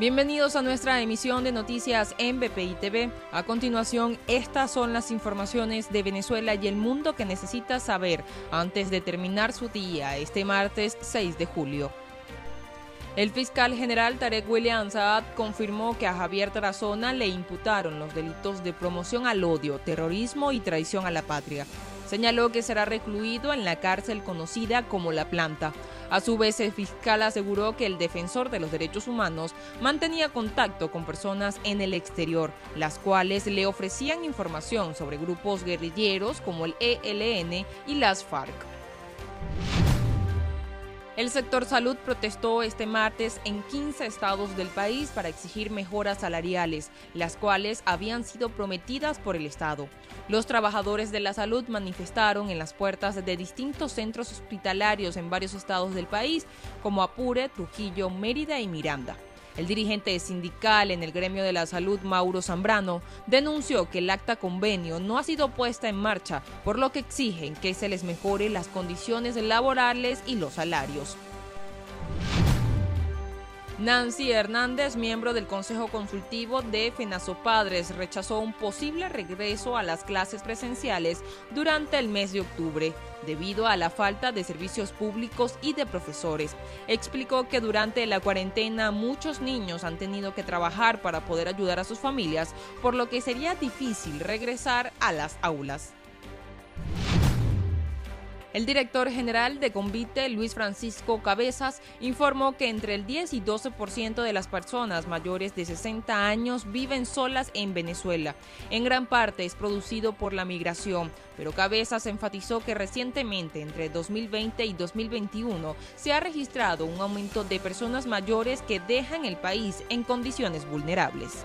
Bienvenidos a nuestra emisión de noticias en BPI TV. A continuación, estas son las informaciones de Venezuela y el mundo que necesita saber antes de terminar su día este martes 6 de julio. El fiscal general Tarek William Saad confirmó que a Javier Tarazona le imputaron los delitos de promoción al odio, terrorismo y traición a la patria. Señaló que será recluido en la cárcel conocida como La Planta. A su vez, el fiscal aseguró que el defensor de los derechos humanos mantenía contacto con personas en el exterior, las cuales le ofrecían información sobre grupos guerrilleros como el ELN y las FARC. El sector salud protestó este martes en 15 estados del país para exigir mejoras salariales, las cuales habían sido prometidas por el Estado. Los trabajadores de la salud manifestaron en las puertas de distintos centros hospitalarios en varios estados del país, como Apure, Trujillo, Mérida y Miranda. El dirigente sindical en el gremio de la salud, Mauro Zambrano, denunció que el acta convenio no ha sido puesta en marcha, por lo que exigen que se les mejore las condiciones laborales y los salarios. Nancy Hernández, miembro del Consejo Consultivo de Padres, rechazó un posible regreso a las clases presenciales durante el mes de octubre, debido a la falta de servicios públicos y de profesores. Explicó que durante la cuarentena muchos niños han tenido que trabajar para poder ayudar a sus familias, por lo que sería difícil regresar a las aulas. El director general de Convite, Luis Francisco Cabezas, informó que entre el 10 y 12% de las personas mayores de 60 años viven solas en Venezuela. En gran parte es producido por la migración, pero Cabezas enfatizó que recientemente, entre 2020 y 2021, se ha registrado un aumento de personas mayores que dejan el país en condiciones vulnerables.